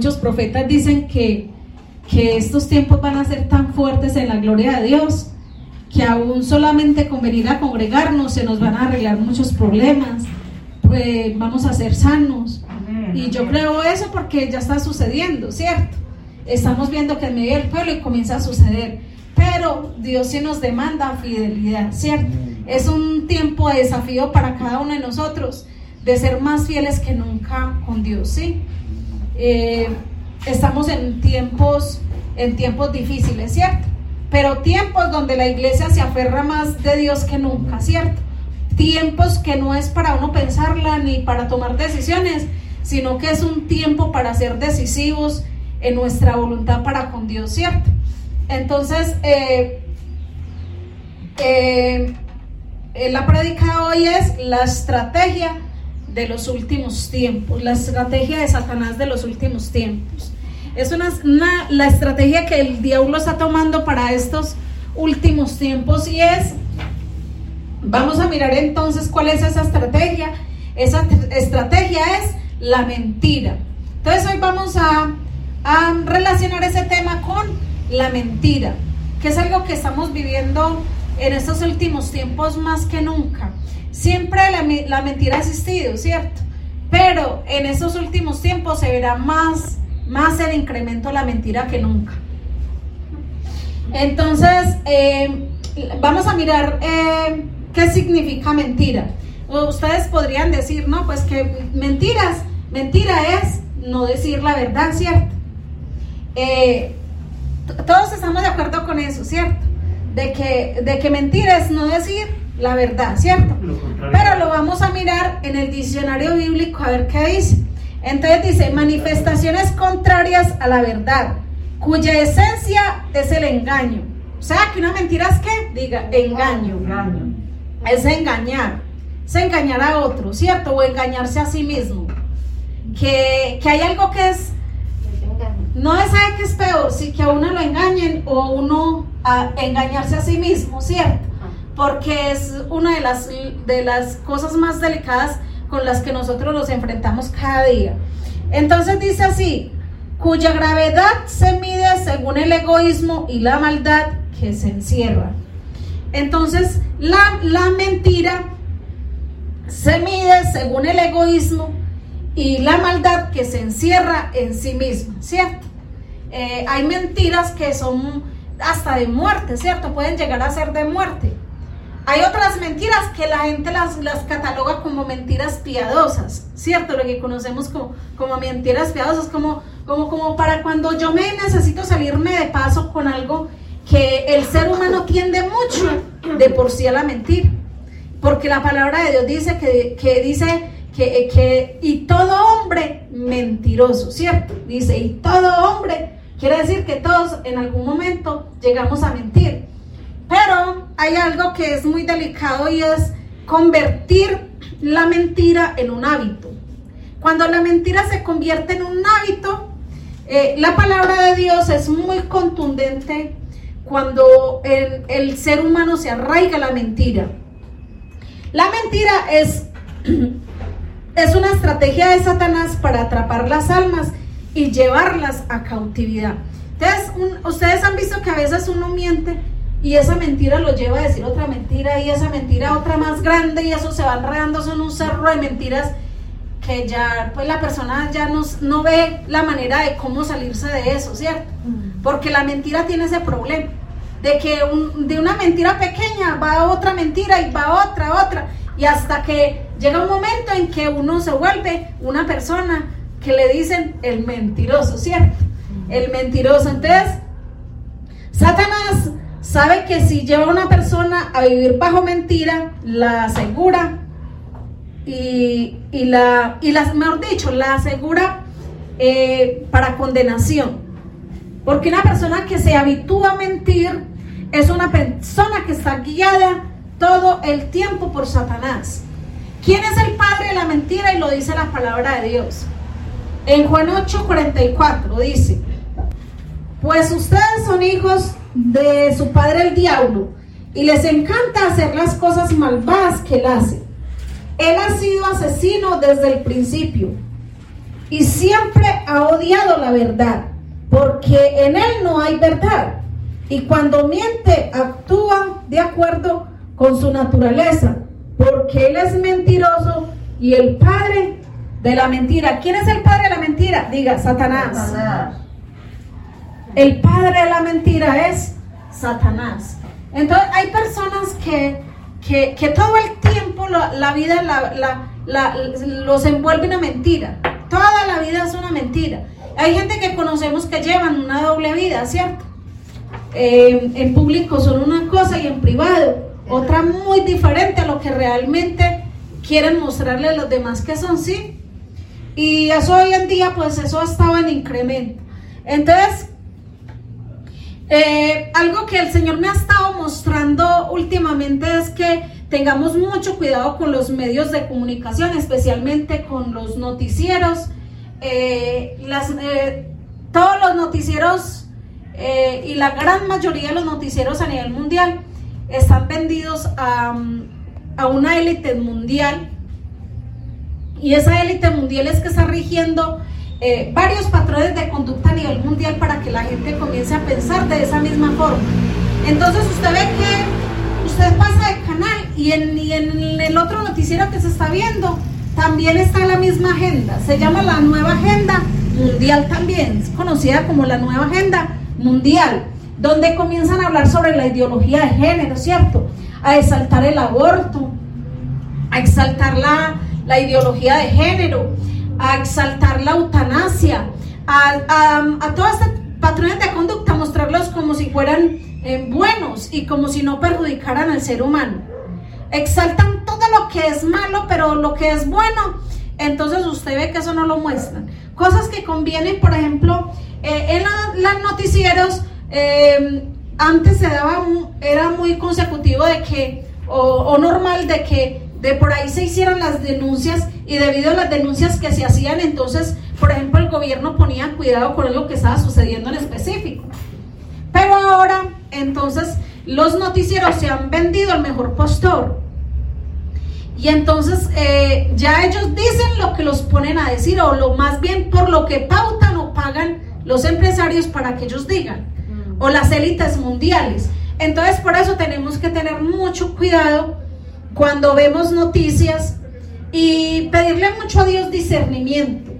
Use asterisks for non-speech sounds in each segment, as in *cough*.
muchos profetas dicen que, que estos tiempos van a ser tan fuertes en la gloria de Dios que aún solamente con venir a congregarnos se nos van a arreglar muchos problemas, pues vamos a ser sanos. Y yo creo eso porque ya está sucediendo, ¿cierto? Estamos viendo que en medio del pueblo y comienza a suceder. Pero Dios sí nos demanda fidelidad, ¿cierto? Es un tiempo de desafío para cada uno de nosotros de ser más fieles que nunca con Dios, ¿sí? Eh, estamos en tiempos, en tiempos difíciles, ¿cierto? Pero tiempos donde la iglesia se aferra más de Dios que nunca, ¿cierto? Tiempos que no es para uno pensarla ni para tomar decisiones, sino que es un tiempo para ser decisivos en nuestra voluntad para con Dios, ¿cierto? Entonces, eh, eh, la prédica hoy es la estrategia de los últimos tiempos, la estrategia de Satanás de los últimos tiempos. Es una, la estrategia que el diablo está tomando para estos últimos tiempos y es, vamos a mirar entonces cuál es esa estrategia. Esa estrategia es la mentira. Entonces hoy vamos a, a relacionar ese tema con la mentira, que es algo que estamos viviendo en estos últimos tiempos más que nunca. Siempre la, mentira ha existido, ¿cierto? Pero en estos últimos tiempos se verá más, más el incremento de la mentira que nunca. Entonces, eh, vamos a mirar eh, qué significa mentira. Ustedes podrían decir, no, pues que mentiras, mentira es no decir la verdad, ¿cierto? Eh, todos estamos de acuerdo con eso, ¿cierto? De que, de que mentira es no decir la verdad, ¿cierto? Pero lo vamos a mirar en el diccionario bíblico a ver qué dice. Entonces dice, manifestaciones contrarias a la verdad, cuya esencia es el engaño. O sea, que una mentira es que, diga, engaño. engaño. Es engañar. Es engañar a otro, ¿cierto? O engañarse a sí mismo. Que, que hay algo que es... No es sabe que es peor, si que a uno lo engañen o uno a engañarse a sí mismo, ¿cierto? Porque es una de las, de las cosas más delicadas con las que nosotros nos enfrentamos cada día. Entonces dice así, cuya gravedad se mide según el egoísmo y la maldad que se encierra. Entonces, la, la mentira se mide según el egoísmo y la maldad que se encierra en sí misma, ¿cierto? Eh, hay mentiras que son hasta de muerte, ¿cierto? Pueden llegar a ser de muerte. Hay otras mentiras que la gente las, cataloga como mentiras piadosas, ¿cierto? Lo que conocemos como, como mentiras piadosas, como, como, como para cuando yo me necesito salirme de paso con algo que el ser humano tiende mucho de por sí a la mentir. Porque la palabra de Dios dice que, que dice que, que, y todo hombre mentiroso, ¿cierto? Dice, y todo hombre, quiere decir que todos en algún momento llegamos a mentir. Pero hay algo que es muy delicado y es convertir la mentira en un hábito. Cuando la mentira se convierte en un hábito, eh, la palabra de Dios es muy contundente cuando el, ser humano se arraiga la mentira. La mentira es, *clears throat* es una estrategia de Satanás para atrapar las almas y llevarlas a cautividad. Entonces, ustedes han visto que a veces uno miente y esa mentira lo lleva a decir otra mentira y esa mentira otra más grande y eso se va enredando en un cerro de mentiras que ya pues la persona ya no, no ve la manera de cómo salirse de eso, ¿cierto? Porque la mentira tiene ese problema de que de una mentira pequeña va a otra mentira y va a otra, otra y hasta que llega un momento en que uno se vuelve una persona que le dicen el mentiroso, ¿cierto? El mentiroso. Entonces, Satanás sabe que si lleva a una persona a vivir bajo mentira, la asegura y, la, y la, mejor dicho, la asegura eh, para condenación. Porque una persona que se habitúa a mentir es una persona que está guiada todo el tiempo por Satanás. ¿Quién es el padre de la mentira? Y lo dice la palabra de Dios. En Juan 8:44 dice, pues ustedes son hijos de su padre el diablo y les encanta hacer las cosas malvadas que él hace. Él ha sido asesino desde el principio y siempre ha odiado la verdad, porque en él no hay verdad. Y cuando miente, actúa de acuerdo con su naturaleza, porque él es mentiroso y el padre de la mentira. ¿Quién es el padre de la mentira? Diga, Satanás. El padre de la mentira es Satanás. Entonces hay personas que, que, todo el tiempo la, vida los envuelve en una mentira. Toda la vida es una mentira. Hay gente que conocemos que llevan una doble vida, ¿cierto? Eh, en público son una cosa y en privado otra muy diferente a lo que realmente quieren mostrarle a los demás que son, ¿sí? Y eso hoy en día, pues eso estaba en incremento. Entonces, eh, algo que el Señor me ha estado mostrando últimamente es que tengamos mucho cuidado con los medios de comunicación, especialmente con los noticieros. Eh, eh, todos los noticieros y la gran mayoría de los noticieros a nivel mundial están vendidos a una élite mundial y esa élite mundial es que está rigiendo eh, varios patrones de conducta a nivel mundial para que la gente comience a pensar de esa misma forma. Entonces usted ve que usted pasa de canal y en, y en el otro noticiero que se está viendo también está la misma agenda. Se llama la nueva agenda mundial también, es conocida como la nueva agenda mundial, donde comienzan a hablar sobre la ideología de género, ¿cierto? A exaltar el aborto, a exaltar la, la ideología de género, a exaltar la eutanasia, a, a, todas estas patrones de conducta, mostrarlos como si fueran eh, buenos y como si no perjudicaran al ser humano. Exaltan todo lo que es malo, pero lo que es bueno, entonces usted ve que eso no lo muestran. Cosas que convienen, por ejemplo, eh, en los noticieros, eh, antes se daba, era muy consecutivo de que, o normal de que de por ahí se hicieron las denuncias y debido a las denuncias que se hacían, entonces, por ejemplo, el gobierno ponía cuidado con lo que estaba sucediendo en específico. Pero ahora, entonces, los noticieros se han vendido al mejor postor. Y entonces eh, ya ellos dicen lo que los ponen a decir, o lo más bien por lo que pautan o pagan los empresarios para que ellos digan, o las élites mundiales. Entonces por eso tenemos que tener mucho cuidado cuando vemos noticias y pedirle mucho a Dios discernimiento,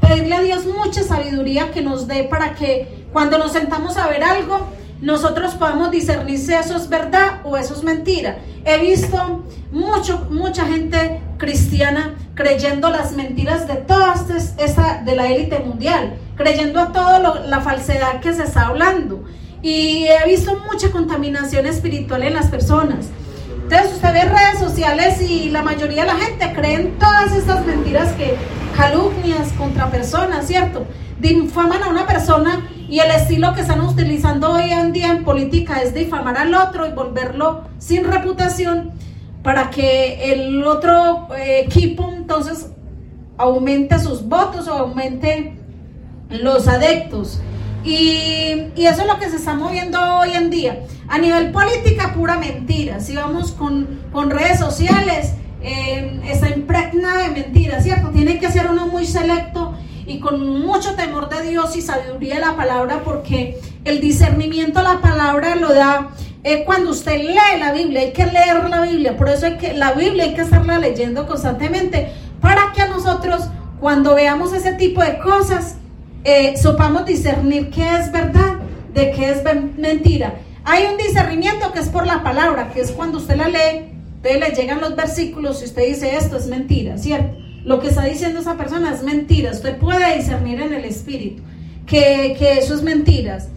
pedirle a Dios mucha sabiduría que nos dé para que cuando nos sentamos a ver algo, nosotros podamos discernir si eso es verdad o eso es mentira. He visto mucho, mucha gente cristiana creyendo las mentiras de todas esta, de la élite mundial, creyendo a toda la falsedad que se está hablando. Y he visto mucha contaminación espiritual en las personas. Entonces usted ve redes sociales y la mayoría de la gente cree en todas estas mentiras que calumnias contra personas, ¿cierto? Difaman a una persona y el estilo que están utilizando hoy en día en política es difamar al otro y volverlo sin reputación para que el otro eh, equipo entonces aumente sus votos o aumente los adeptos. Y, eso es lo que se está moviendo hoy en día. A nivel política, pura mentira. Si vamos con, con redes sociales, eh, está impregnada de mentiras, ¿cierto? Tiene que ser uno muy selecto y con mucho temor de Dios y sabiduría de la palabra, porque el discernimiento de la palabra lo da eh, cuando usted lee la Biblia. Hay que leer la Biblia, por eso hay que, la Biblia hay que estarla leyendo constantemente para que a nosotros, cuando veamos ese tipo de cosas, eh, sopamos discernir qué es verdad de qué es mentira. Hay un discernimiento que es por la palabra, que es cuando usted la lee, entonces le llegan los versículos y usted dice esto es mentira, ¿cierto? Lo que está diciendo esa persona es mentira. Usted puede discernir en el espíritu que, que eso es mentiras.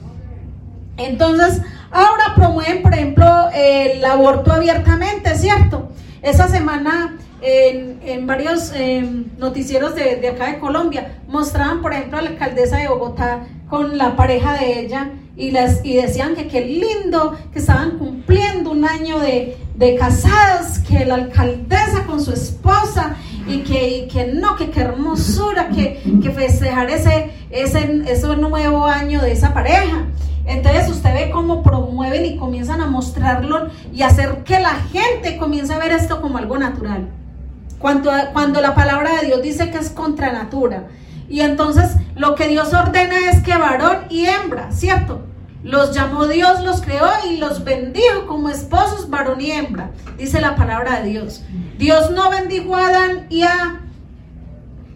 Entonces, ahora promueven, por ejemplo, el aborto abiertamente, ¿cierto? Esa semana en, varios em, noticieros de, acá de Colombia mostraban, por ejemplo, a la alcaldesa de Bogotá con la pareja de ella y, las, y decían que qué lindo, que estaban cumpliendo un año de, de casadas, que la alcaldesa con su esposa y que, que no, que qué hermosura, que, que festejar ese, ese, ese nuevo año de esa pareja. Entonces usted ve cómo promueven y comienzan a mostrarlo y hacer que la gente comience a ver esto como algo natural. Cuando, cuando la palabra de Dios dice que es contra natura. Y entonces lo que Dios ordena es que varón y hembra, ¿cierto? Los llamó Dios, los creó y los bendijo como esposos, varón y hembra, dice la palabra de Dios. Dios no bendijo a Adán y a,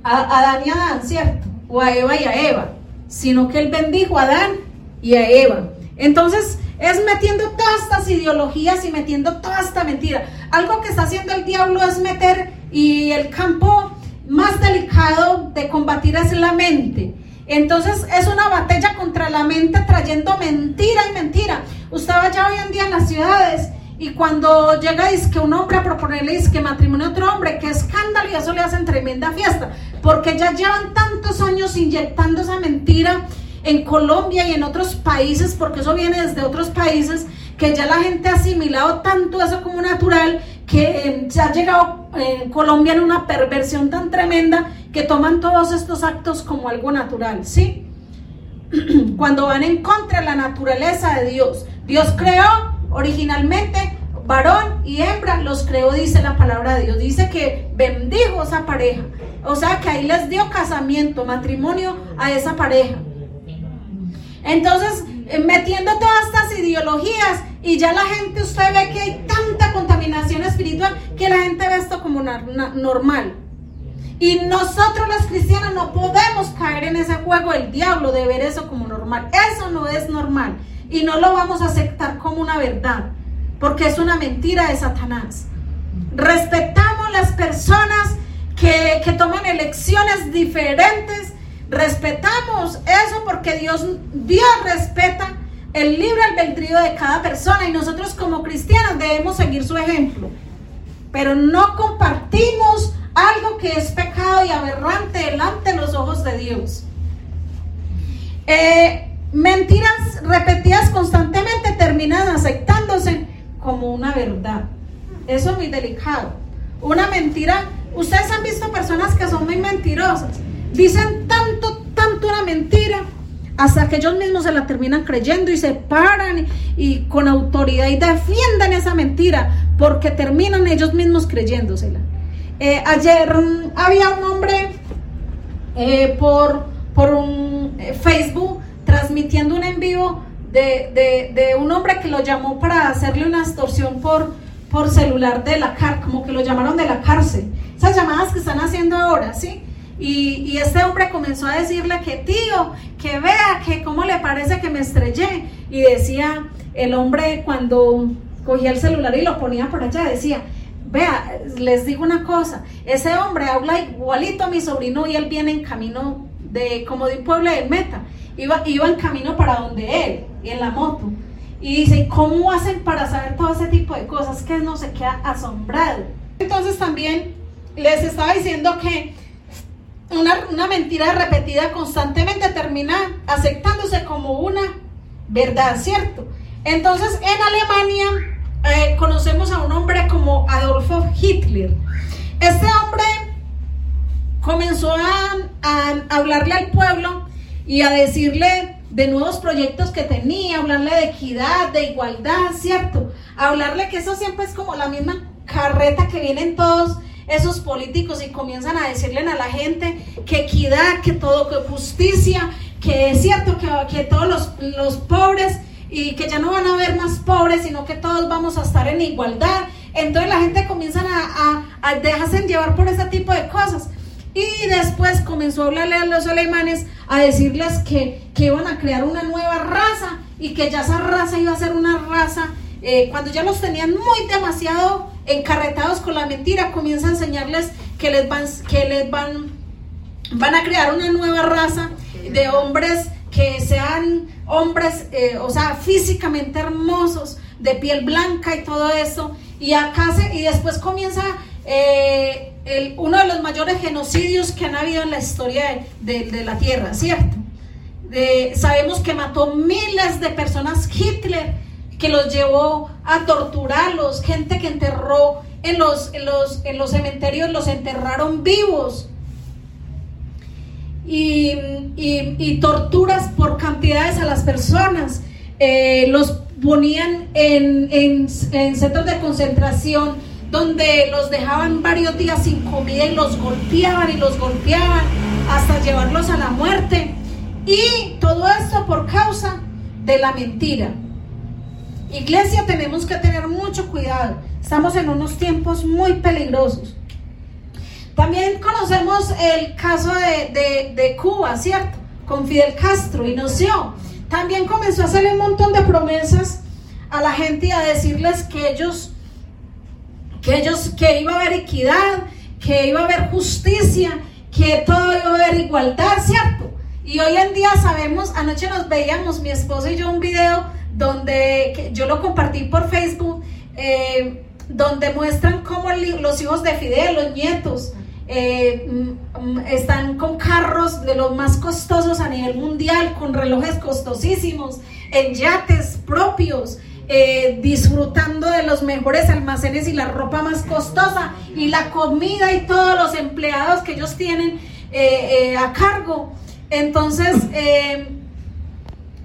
a Adán y a Adán, ¿cierto? O a Eva y a Eva, sino que él bendijo a Adán y a Eva. Entonces, es metiendo todas estas ideologías y metiendo toda esta mentira. Algo que está haciendo el diablo es meter y el campo más delicado de combatir es la mente. Entonces es una batalla contra la mente trayendo mentira y mentira. Usted vaya hoy en día en las ciudades y cuando llega que un hombre a proponerle que matrimonio a otro hombre, qué escándalo y eso le hacen tremenda fiesta, porque ya llevan tantos años inyectando esa mentira en Colombia y en otros países, porque eso viene desde otros países, que ya la gente ha asimilado tanto eso como natural, que se ha llegado en Colombia en una perversión tan tremenda que toman todos estos actos como algo natural, ¿sí? *clears throat* Cuando van en contra de la naturaleza de Dios. Dios creó originalmente varón y hembra, los creó, dice la palabra de Dios. Dice que bendijo esa pareja. O sea que ahí les dio casamiento, matrimonio a esa pareja. Entonces, eh, metiendo todas estas ideologías y ya la gente, usted ve que hay tanta contaminación espiritual que la gente ve esto como normal. Y nosotros los cristianos no podemos caer en ese juego del diablo de ver eso como normal. Eso no es normal. Y no lo vamos a aceptar como una verdad, porque es una mentira de Satanás. Respetamos las personas que, que toman elecciones diferentes Respetamos eso porque Dios, Dios respeta el libre albedrío de cada persona y nosotros como cristianos debemos seguir su ejemplo. Pero no compartimos algo que es pecado y aberrante delante de los ojos de Dios. Eh, mentiras repetidas constantemente terminan aceptándose como una verdad. Eso es muy delicado. Una mentira, ustedes han visto personas que son muy mentirosas Dicen mentira, hasta que ellos mismos se la terminan creyendo y se paran y, con autoridad y defienden esa mentira, porque terminan ellos mismos creyéndosela. Eh, ayer mm, había un hombre eh, por, por un eh, Facebook transmitiendo un en vivo de, de, un hombre que lo llamó para hacerle una extorsión por, por celular de la cárcel, como que lo llamaron de la cárcel. Esas llamadas que están haciendo ahora, ¿sí? Y, este hombre comenzó a decirle que tío, que vea, que cómo le parece que me estrellé. Y decía el hombre cuando cogía el celular y lo ponía por allá, decía, vea, les digo una cosa, ese hombre habla igualito a mi sobrino y él viene en camino de, como de un pueblo de meta. Iba, iba en camino para donde él, y en la moto. Y dice, ¿cómo hacen para saber todo ese tipo de cosas? Que no se queda asombrado. Entonces también les estaba diciendo que una, mentira repetida constantemente termina aceptándose como una verdad, ¿cierto? Entonces, en Alemania eh, conocemos a un hombre como Adolfo Hitler. Este hombre comenzó a, a, hablarle al pueblo y a decirle de nuevos proyectos que tenía, hablarle de equidad, de igualdad, ¿cierto? hablarle que eso siempre es como la misma carreta que vienen todos esos políticos y comienzan a decirle a la gente que equidad, que todo, que justicia, que es cierto que, que todos los, los pobres y que ya no van a haber más pobres, sino que todos vamos a estar en igualdad. Entonces la gente comienza a, a, dejarse llevar por ese tipo de cosas. Y después comenzó a hablarle a los alemanes, a decirles que, que iban a crear una nueva raza y que ya esa raza iba a ser una raza, eh, cuando ya los tenían muy demasiado encarretados con la mentira, comienza a enseñarles que les van, que les van, van a crear una nueva raza de hombres que sean hombres, eh, o sea, físicamente hermosos, de piel blanca y todo eso. Y acá se, y después comienza eh, uno de los mayores genocidios que han habido en la historia de, la Tierra, ¿cierto? sabemos que mató miles de personas Hitler que los llevó a torturarlos, gente que enterró en los, los, en los cementerios, los enterraron vivos. Y, torturas por cantidades a las personas. Eh, los ponían en, en, en centros de concentración donde los dejaban varios días sin comida y los golpeaban y los golpeaban hasta llevarlos a la muerte. Y todo esto por causa de la mentira. Iglesia, tenemos que tener mucho cuidado. Estamos en unos tiempos muy peligrosos. También conocemos el caso de, Cuba, ¿cierto? Con Fidel Castro, y dio. También comenzó a hacerle un montón de promesas a la gente y a decirles que ellos, que ellos, que iba a haber equidad, que iba a haber justicia, que todo iba a haber igualdad, ¿cierto? Y hoy en día sabemos, anoche nos veíamos mi esposo y yo un video donde yo lo compartí por Facebook, eh, donde muestran cómo los hijos de Fidel, los nietos, eh, mm, están con carros de los más costosos a nivel mundial, con relojes costosísimos, en yates propios, eh, disfrutando de los mejores almacenes y la ropa más costosa y la comida y todos los empleados que ellos tienen a cargo. Entonces,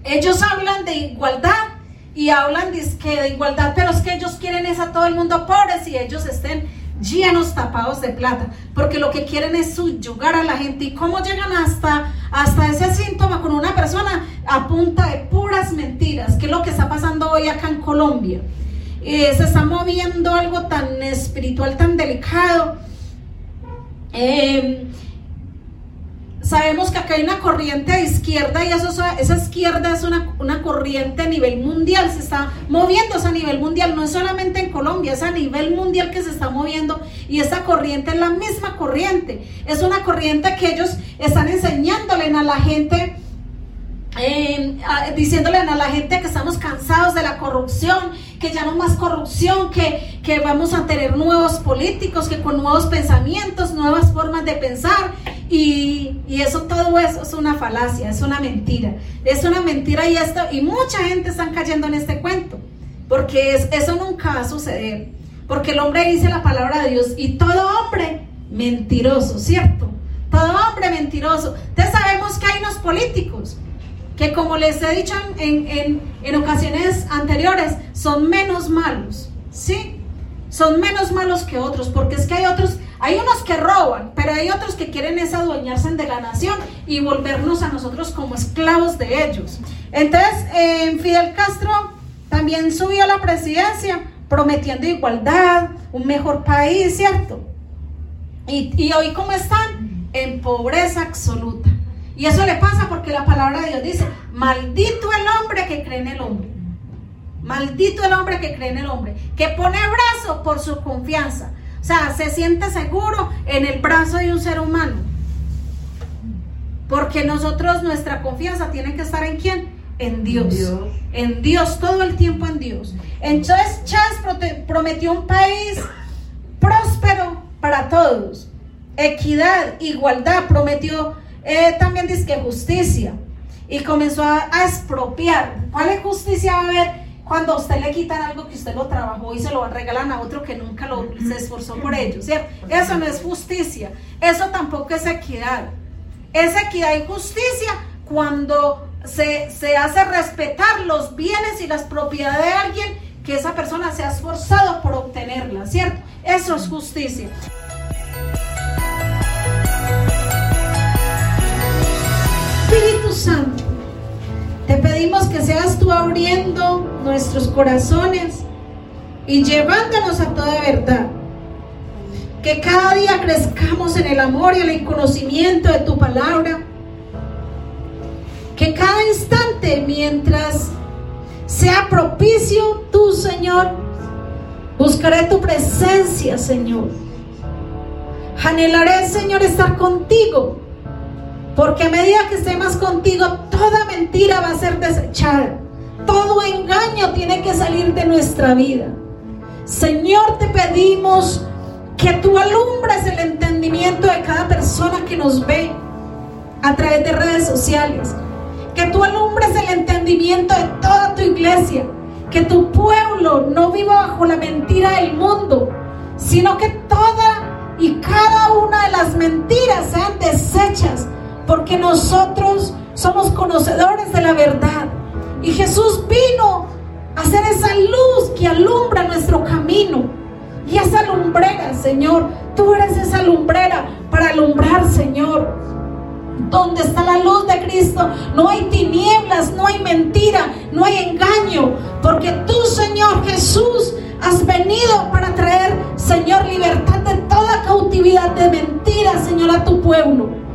ellos hablan de igualdad y hablan de, de igualdad, pero es que ellos quieren es a todo el mundo pobres y ellos estén llenos tapados de plata, porque lo que quieren es subyugar a la gente. ¿Y cómo llegan hasta, hasta ese síntoma con una persona a punta de puras mentiras? Que es lo que está pasando hoy acá en Colombia. Eh, se está moviendo algo tan espiritual, tan delicado. Eh, Sabemos que acá hay una corriente de izquierda y eso, esa izquierda es una, una corriente a nivel mundial, se está moviendo a nivel mundial, no es solamente en Colombia, es a nivel mundial que se está moviendo y esta corriente es la misma corriente, es una corriente que ellos están enseñándole a la gente eh, diciéndole a la gente que estamos cansados de la corrupción, que ya no más corrupción, que, que vamos a tener nuevos políticos, que con nuevos pensamientos, nuevas formas de pensar. Y, y, eso, todo eso es una falacia, es una mentira. Es una mentira y, esto, y mucha gente está cayendo en este cuento, porque es, eso nunca va a suceder. Porque el hombre dice la palabra de Dios y todo hombre mentiroso, ¿cierto? Todo hombre mentiroso. Entonces sabemos que hay unos políticos que como les he dicho en, ocasiones anteriores, son menos malos, ¿sí? Son menos malos que otros, porque es que hay otros, hay unos que roban, pero hay otros que quieren es adueñarse de la nación y volvernos a nosotros como esclavos de ellos. Entonces, Fidel Castro también subió a la presidencia prometiendo igualdad, un mejor país, ¿cierto? Y, y hoy, ¿cómo están? En pobreza absoluta. Y eso le pasa porque la palabra de Dios dice, maldito el hombre que cree en el hombre. Maldito el hombre que cree en el hombre, que pone brazo por su confianza. O sea, se siente seguro en el brazo de un ser humano. Porque nosotros, nuestra confianza tiene que estar en quién? En Dios. En Dios, todo el tiempo en Dios. Entonces Chávez prometió un país próspero para todos. Equidad, igualdad, prometió eh, también dice que justicia. Y comenzó a, expropiar. ¿Cuál es justicia va a haber cuando a usted le quitan algo que usted lo trabajó y se lo regalan a otro que nunca lo, se esforzó por ello? ¿cierto? Eso no es justicia. Eso tampoco es equidad. Es equidad y justicia cuando se, se hace respetar los bienes y las propiedades de alguien que esa persona se ha esforzado por obtenerla, ¿cierto? Eso es justicia. Espíritu Santo, pedimos que seas tú abriendo nuestros corazones y llevándonos a toda verdad. Que cada día crezcamos en el amor y el conocimiento de tu palabra. Que cada instante, mientras sea propicio tú, Señor, buscaré tu presencia, Señor. Anhelaré, Señor, estar contigo porque a medida que estemos contigo, toda mentira va a ser desechada. Todo engaño tiene que salir de nuestra vida. Señor, te pedimos que tú alumbres el entendimiento de cada persona que nos ve a través de redes sociales. Que tú alumbres el entendimiento de toda tu iglesia. Que tu pueblo no viva bajo la mentira del mundo, sino que toda y cada una de las mentiras sean desechas porque nosotros somos conocedores de la verdad. Y Jesús vino a ser esa luz que alumbra nuestro camino. Y esa lumbrera, Señor, tú eres esa lumbrera para alumbrar, Señor. Cristo no hay tinieblas, no hay mentira, no hay engaño, porque tú, Señor Jesús, has venido para traer, Señor, libertad de toda cautividad de mentiras, Señor, a tu pueblo.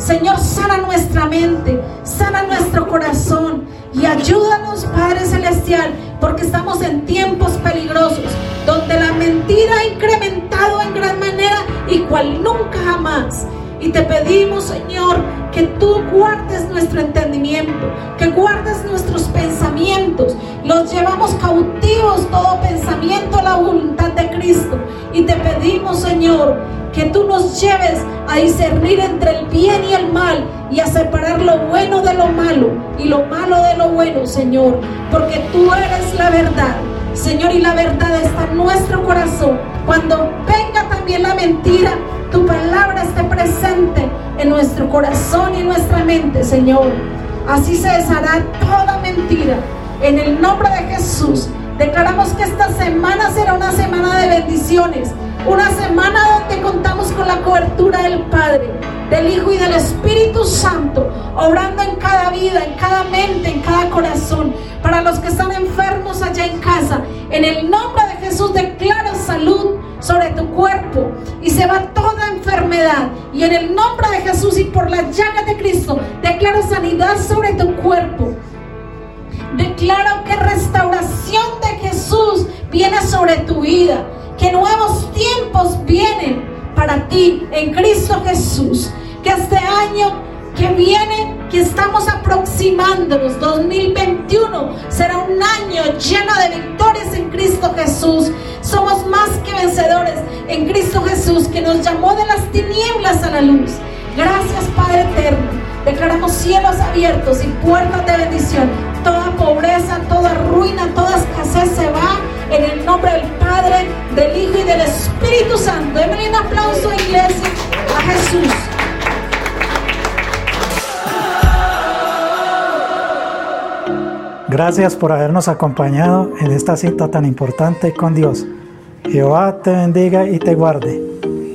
Señor, sana nuestra mente, sana nuestro corazón y ayúdanos, Padre Celestial, porque estamos en tiempos peligrosos, donde la mentira ha incrementado en gran manera y cual nunca jamás. Y te pedimos, Señor, que tú guardes nuestro entendimiento, que guardes nuestros pensamientos. Los llevamos cautivos todo pensamiento a la voluntad de Cristo. Y te pedimos, Señor, que tú nos lleves a discernir entre el bien y el mal y a separar lo bueno de lo malo y lo malo de lo bueno, Señor, porque tú eres la verdad. Señor, y la verdad está en nuestro corazón. Cuando venga también la mentira, tu palabra esté presente en nuestro corazón y nuestra mente, Señor. Así se deshará toda mentira. En el nombre de Jesús, declaramos que esta semana será una semana de bendiciones. Una semana donde contamos con la cobertura del Padre, del Hijo y del Espíritu Santo, obrando en cada vida, en cada mente, en cada corazón. Para los que están enfermos allá en casa, en el nombre de Jesús declaro salud sobre tu cuerpo y se va toda enfermedad. Y en el nombre de Jesús y por la llaga de Cristo, declaro sanidad sobre tu cuerpo. Declaro que restauración de Jesús viene sobre tu vida, que nuevos tiempos vienen para ti en Cristo Jesús. Que este año que viene, que estamos aproximándonos, 2021, será un año lleno de victorias en Cristo Jesús. Somos más que vencedores en Cristo Jesús, que nos llamó de las tinieblas a la luz. Gracias Padre Eterno. Declaramos cielos abiertos y puertas de bendición. Espíritu Santo. Denle un aplauso, iglesia, a Jesús. Gracias por habernos acompañado en esta cita tan importante con Dios. Jehová te bendiga y te guarde.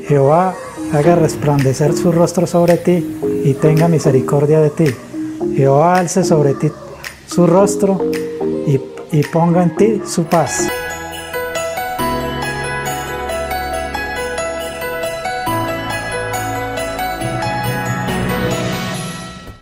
Jehová haga resplandecer su rostro sobre ti y tenga misericordia de ti. Jehová alce sobre ti su rostro y ponga en ti su paz.